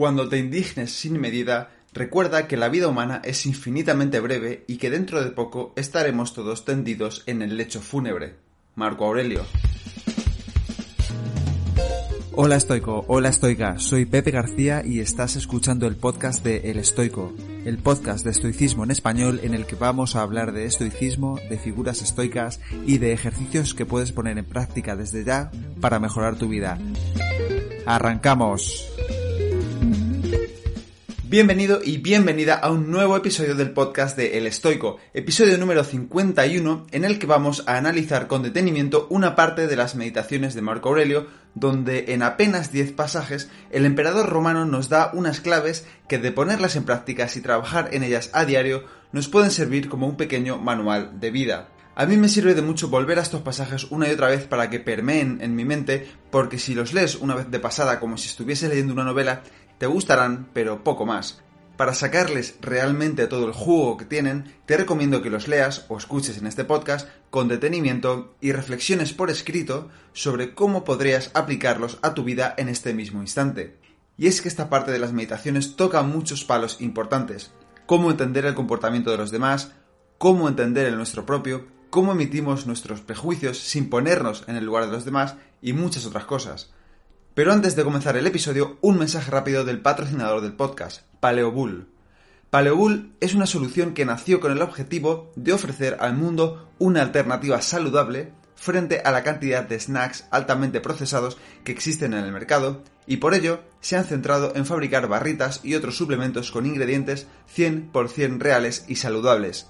Cuando te indignes sin medida, recuerda que la vida humana es infinitamente breve y que dentro de poco estaremos todos tendidos en el lecho fúnebre. Marco Aurelio. Hola estoico, hola estoica, soy Pepe García y estás escuchando el podcast de El Estoico, el podcast de estoicismo en español en el que vamos a hablar de estoicismo, de figuras estoicas y de ejercicios que puedes poner en práctica desde ya para mejorar tu vida. ¡Arrancamos! Bienvenido y bienvenida a un nuevo episodio del podcast de El Estoico, episodio número 51 en el que vamos a analizar con detenimiento una parte de las meditaciones de Marco Aurelio, donde en apenas 10 pasajes el emperador romano nos da unas claves que de ponerlas en prácticas y trabajar en ellas a diario nos pueden servir como un pequeño manual de vida. A mí me sirve de mucho volver a estos pasajes una y otra vez para que permeen en mi mente, porque si los lees una vez de pasada como si estuviese leyendo una novela, te gustarán, pero poco más. Para sacarles realmente todo el jugo que tienen, te recomiendo que los leas o escuches en este podcast con detenimiento y reflexiones por escrito sobre cómo podrías aplicarlos a tu vida en este mismo instante. Y es que esta parte de las meditaciones toca muchos palos importantes. Cómo entender el comportamiento de los demás, cómo entender el nuestro propio, cómo emitimos nuestros prejuicios sin ponernos en el lugar de los demás y muchas otras cosas. Pero antes de comenzar el episodio, un mensaje rápido del patrocinador del podcast, Paleobull. Paleobull es una solución que nació con el objetivo de ofrecer al mundo una alternativa saludable frente a la cantidad de snacks altamente procesados que existen en el mercado y por ello se han centrado en fabricar barritas y otros suplementos con ingredientes 100% reales y saludables.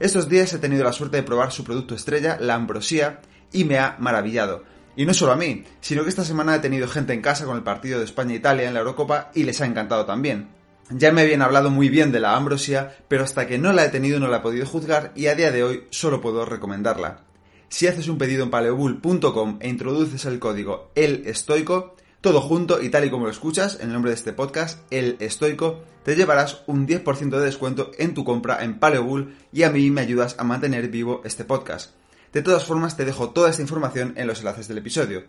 Estos días he tenido la suerte de probar su producto estrella, la ambrosía, y me ha maravillado. Y no solo a mí, sino que esta semana he tenido gente en casa con el partido de España-Italia en la Eurocopa y les ha encantado también. Ya me habían hablado muy bien de la ambrosia, pero hasta que no la he tenido no la he podido juzgar y a día de hoy solo puedo recomendarla. Si haces un pedido en paleobull.com e introduces el código El Estoico, todo junto y tal y como lo escuchas, en el nombre de este podcast, El Estoico, te llevarás un 10% de descuento en tu compra en Paleobull y a mí me ayudas a mantener vivo este podcast. De todas formas, te dejo toda esta información en los enlaces del episodio.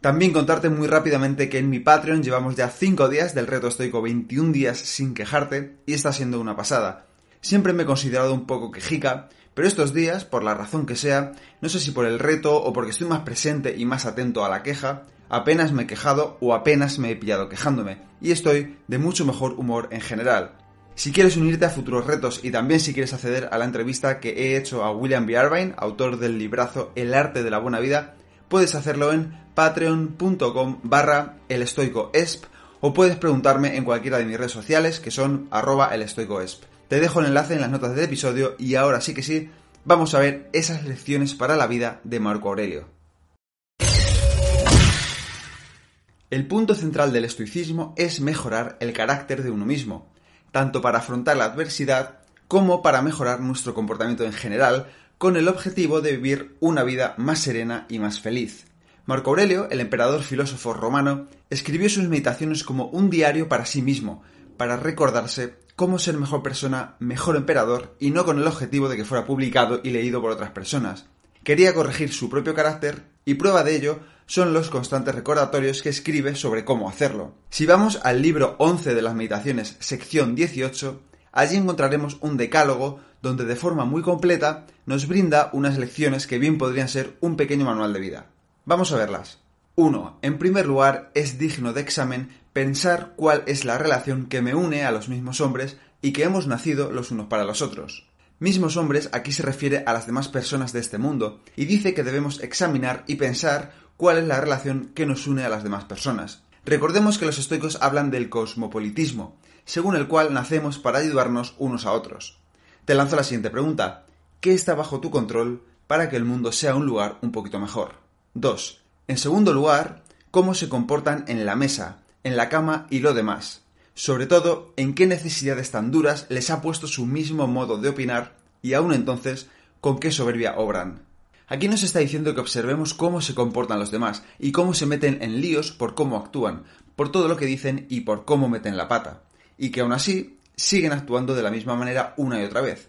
También contarte muy rápidamente que en mi Patreon llevamos ya 5 días del reto estoico 21 días sin quejarte y está siendo una pasada. Siempre me he considerado un poco quejica, pero estos días, por la razón que sea, no sé si por el reto o porque estoy más presente y más atento a la queja, apenas me he quejado o apenas me he pillado quejándome, y estoy de mucho mejor humor en general. Si quieres unirte a futuros retos y también si quieres acceder a la entrevista que he hecho a William B. Irvine, autor del librazo El arte de la buena vida, puedes hacerlo en patreon.com barra elestoicoesp o puedes preguntarme en cualquiera de mis redes sociales que son arroba elestoicoesp. Te dejo el enlace en las notas del episodio y ahora sí que sí, vamos a ver esas lecciones para la vida de Marco Aurelio. El punto central del estoicismo es mejorar el carácter de uno mismo tanto para afrontar la adversidad como para mejorar nuestro comportamiento en general, con el objetivo de vivir una vida más serena y más feliz. Marco Aurelio, el emperador filósofo romano, escribió sus meditaciones como un diario para sí mismo, para recordarse cómo ser mejor persona, mejor emperador, y no con el objetivo de que fuera publicado y leído por otras personas. Quería corregir su propio carácter, y prueba de ello son los constantes recordatorios que escribe sobre cómo hacerlo. Si vamos al libro 11 de las meditaciones, sección 18, allí encontraremos un decálogo donde de forma muy completa nos brinda unas lecciones que bien podrían ser un pequeño manual de vida. Vamos a verlas. 1. En primer lugar, es digno de examen pensar cuál es la relación que me une a los mismos hombres y que hemos nacido los unos para los otros. Mismos hombres aquí se refiere a las demás personas de este mundo, y dice que debemos examinar y pensar cuál es la relación que nos une a las demás personas. Recordemos que los estoicos hablan del cosmopolitismo, según el cual nacemos para ayudarnos unos a otros. Te lanzo la siguiente pregunta. ¿Qué está bajo tu control para que el mundo sea un lugar un poquito mejor? 2. En segundo lugar, cómo se comportan en la mesa, en la cama y lo demás. Sobre todo, en qué necesidades tan duras les ha puesto su mismo modo de opinar y aún entonces, con qué soberbia obran. Aquí nos está diciendo que observemos cómo se comportan los demás y cómo se meten en líos por cómo actúan, por todo lo que dicen y por cómo meten la pata, y que aún así siguen actuando de la misma manera una y otra vez.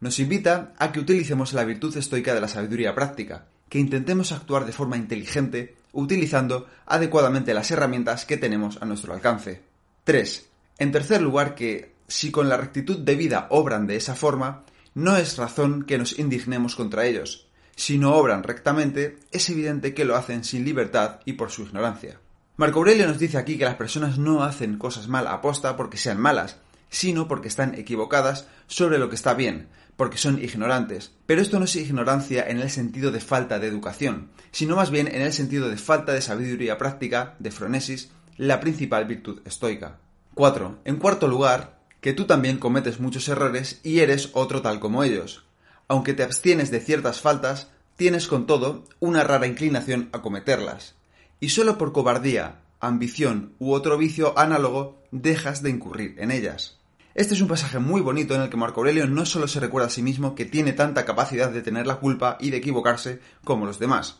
Nos invita a que utilicemos la virtud estoica de la sabiduría práctica, que intentemos actuar de forma inteligente utilizando adecuadamente las herramientas que tenemos a nuestro alcance. 3. En tercer lugar, que si con la rectitud de vida obran de esa forma, no es razón que nos indignemos contra ellos. Si no obran rectamente, es evidente que lo hacen sin libertad y por su ignorancia. Marco Aurelio nos dice aquí que las personas no hacen cosas mal aposta porque sean malas, sino porque están equivocadas sobre lo que está bien, porque son ignorantes. Pero esto no es ignorancia en el sentido de falta de educación, sino más bien en el sentido de falta de sabiduría práctica, de fronesis, la principal virtud estoica. 4. En cuarto lugar, que tú también cometes muchos errores y eres otro tal como ellos. Aunque te abstienes de ciertas faltas, tienes con todo una rara inclinación a cometerlas y solo por cobardía, ambición u otro vicio análogo dejas de incurrir en ellas. Este es un pasaje muy bonito en el que Marco Aurelio no solo se recuerda a sí mismo que tiene tanta capacidad de tener la culpa y de equivocarse como los demás,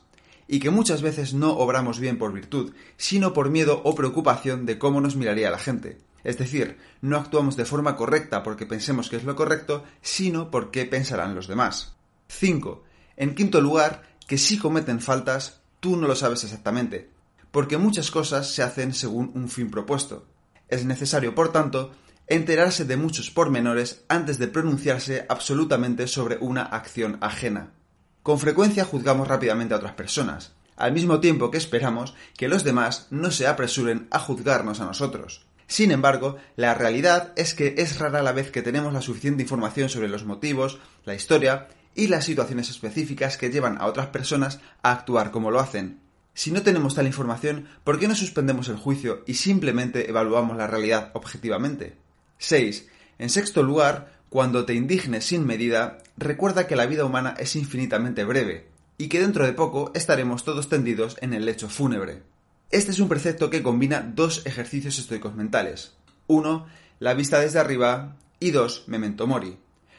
y que muchas veces no obramos bien por virtud, sino por miedo o preocupación de cómo nos miraría la gente. Es decir, no actuamos de forma correcta porque pensemos que es lo correcto, sino porque pensarán los demás. 5. En quinto lugar, que si cometen faltas, tú no lo sabes exactamente, porque muchas cosas se hacen según un fin propuesto. Es necesario, por tanto, enterarse de muchos pormenores antes de pronunciarse absolutamente sobre una acción ajena. Con frecuencia juzgamos rápidamente a otras personas, al mismo tiempo que esperamos que los demás no se apresuren a juzgarnos a nosotros. Sin embargo, la realidad es que es rara la vez que tenemos la suficiente información sobre los motivos, la historia y las situaciones específicas que llevan a otras personas a actuar como lo hacen. Si no tenemos tal información, ¿por qué no suspendemos el juicio y simplemente evaluamos la realidad objetivamente? 6. En sexto lugar, cuando te indignes sin medida, recuerda que la vida humana es infinitamente breve y que dentro de poco estaremos todos tendidos en el lecho fúnebre. Este es un precepto que combina dos ejercicios estoicos mentales. Uno, la vista desde arriba y dos, memento mori.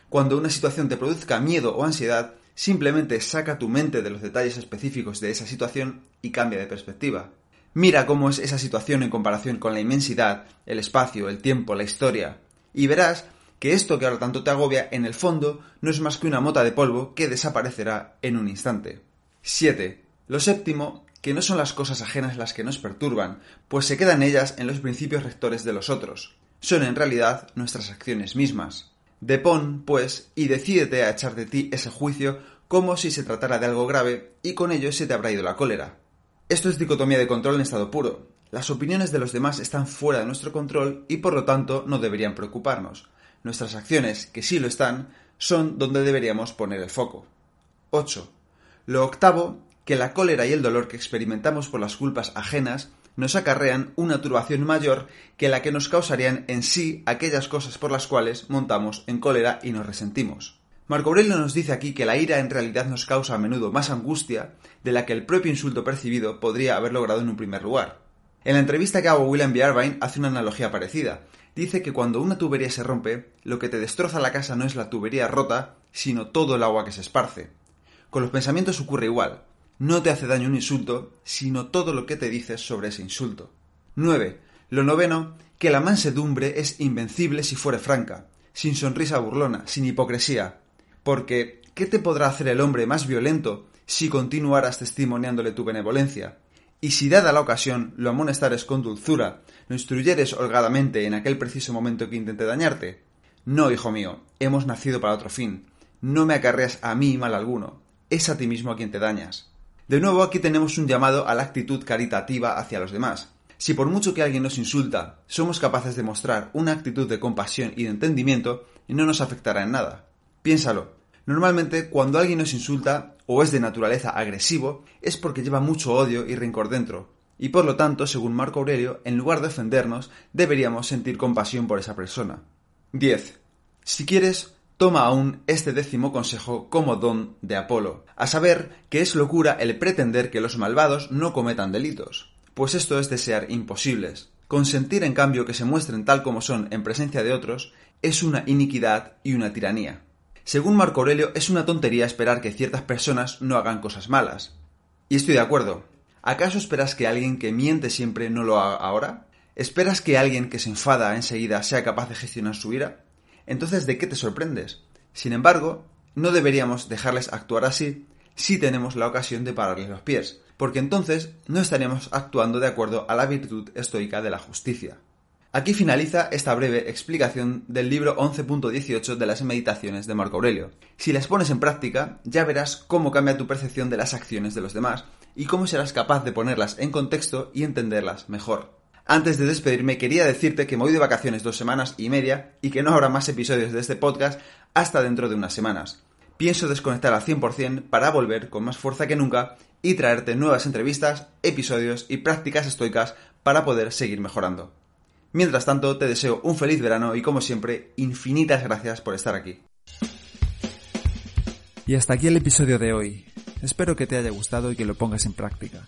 Cuando una situación te produzca miedo o ansiedad, simplemente saca tu mente de los detalles específicos de esa situación y cambia de perspectiva. Mira cómo es esa situación en comparación con la inmensidad, el espacio, el tiempo, la historia, y verás que esto que ahora tanto te agobia, en el fondo, no es más que una mota de polvo que desaparecerá en un instante. 7. Lo séptimo, que no son las cosas ajenas las que nos perturban, pues se quedan ellas en los principios rectores de los otros. Son en realidad nuestras acciones mismas. Depón, pues, y decídete a echar de ti ese juicio como si se tratara de algo grave, y con ello se te habrá ido la cólera. Esto es dicotomía de control en estado puro. Las opiniones de los demás están fuera de nuestro control y por lo tanto no deberían preocuparnos. Nuestras acciones, que sí lo están, son donde deberíamos poner el foco. 8. Lo octavo, que la cólera y el dolor que experimentamos por las culpas ajenas nos acarrean una turbación mayor que la que nos causarían en sí aquellas cosas por las cuales montamos en cólera y nos resentimos. Marco Aurelio nos dice aquí que la ira en realidad nos causa a menudo más angustia de la que el propio insulto percibido podría haber logrado en un primer lugar. En la entrevista que hago William B. Hace una analogía parecida. Dice que cuando una tubería se rompe, lo que te destroza la casa no es la tubería rota, sino todo el agua que se esparce. Con los pensamientos ocurre igual. No te hace daño un insulto, sino todo lo que te dices sobre ese insulto. 9. Lo noveno, que la mansedumbre es invencible si fuere franca, sin sonrisa burlona, sin hipocresía. Porque, ¿qué te podrá hacer el hombre más violento si continuaras testimoniándole tu benevolencia? Y si dada la ocasión lo amonestares con dulzura, lo instruyeres holgadamente en aquel preciso momento que intente dañarte. No, hijo mío, hemos nacido para otro fin. No me acarreas a mí mal alguno. Es a ti mismo a quien te dañas. De nuevo aquí tenemos un llamado a la actitud caritativa hacia los demás. Si por mucho que alguien nos insulta, somos capaces de mostrar una actitud de compasión y de entendimiento, no nos afectará en nada. Piénsalo. Normalmente cuando alguien nos insulta o es de naturaleza agresivo, es porque lleva mucho odio y rencor dentro. Y por lo tanto, según Marco Aurelio, en lugar de ofendernos, deberíamos sentir compasión por esa persona. 10. Si quieres, toma aún este décimo consejo como don de Apolo, a saber que es locura el pretender que los malvados no cometan delitos, pues esto es desear imposibles. Consentir en cambio que se muestren tal como son en presencia de otros es una iniquidad y una tiranía. Según Marco Aurelio, es una tontería esperar que ciertas personas no hagan cosas malas. Y estoy de acuerdo. ¿Acaso esperas que alguien que miente siempre no lo haga ahora? ¿Esperas que alguien que se enfada enseguida sea capaz de gestionar su ira? Entonces ¿de qué te sorprendes? Sin embargo, no deberíamos dejarles actuar así si tenemos la ocasión de pararles los pies, porque entonces no estaríamos actuando de acuerdo a la virtud estoica de la justicia. Aquí finaliza esta breve explicación del libro 11.18 de las meditaciones de Marco Aurelio. Si las pones en práctica, ya verás cómo cambia tu percepción de las acciones de los demás y cómo serás capaz de ponerlas en contexto y entenderlas mejor. Antes de despedirme, quería decirte que me voy de vacaciones dos semanas y media y que no habrá más episodios de este podcast hasta dentro de unas semanas. Pienso desconectar al 100% para volver con más fuerza que nunca y traerte nuevas entrevistas, episodios y prácticas estoicas para poder seguir mejorando. Mientras tanto, te deseo un feliz verano y como siempre, infinitas gracias por estar aquí. Y hasta aquí el episodio de hoy. Espero que te haya gustado y que lo pongas en práctica.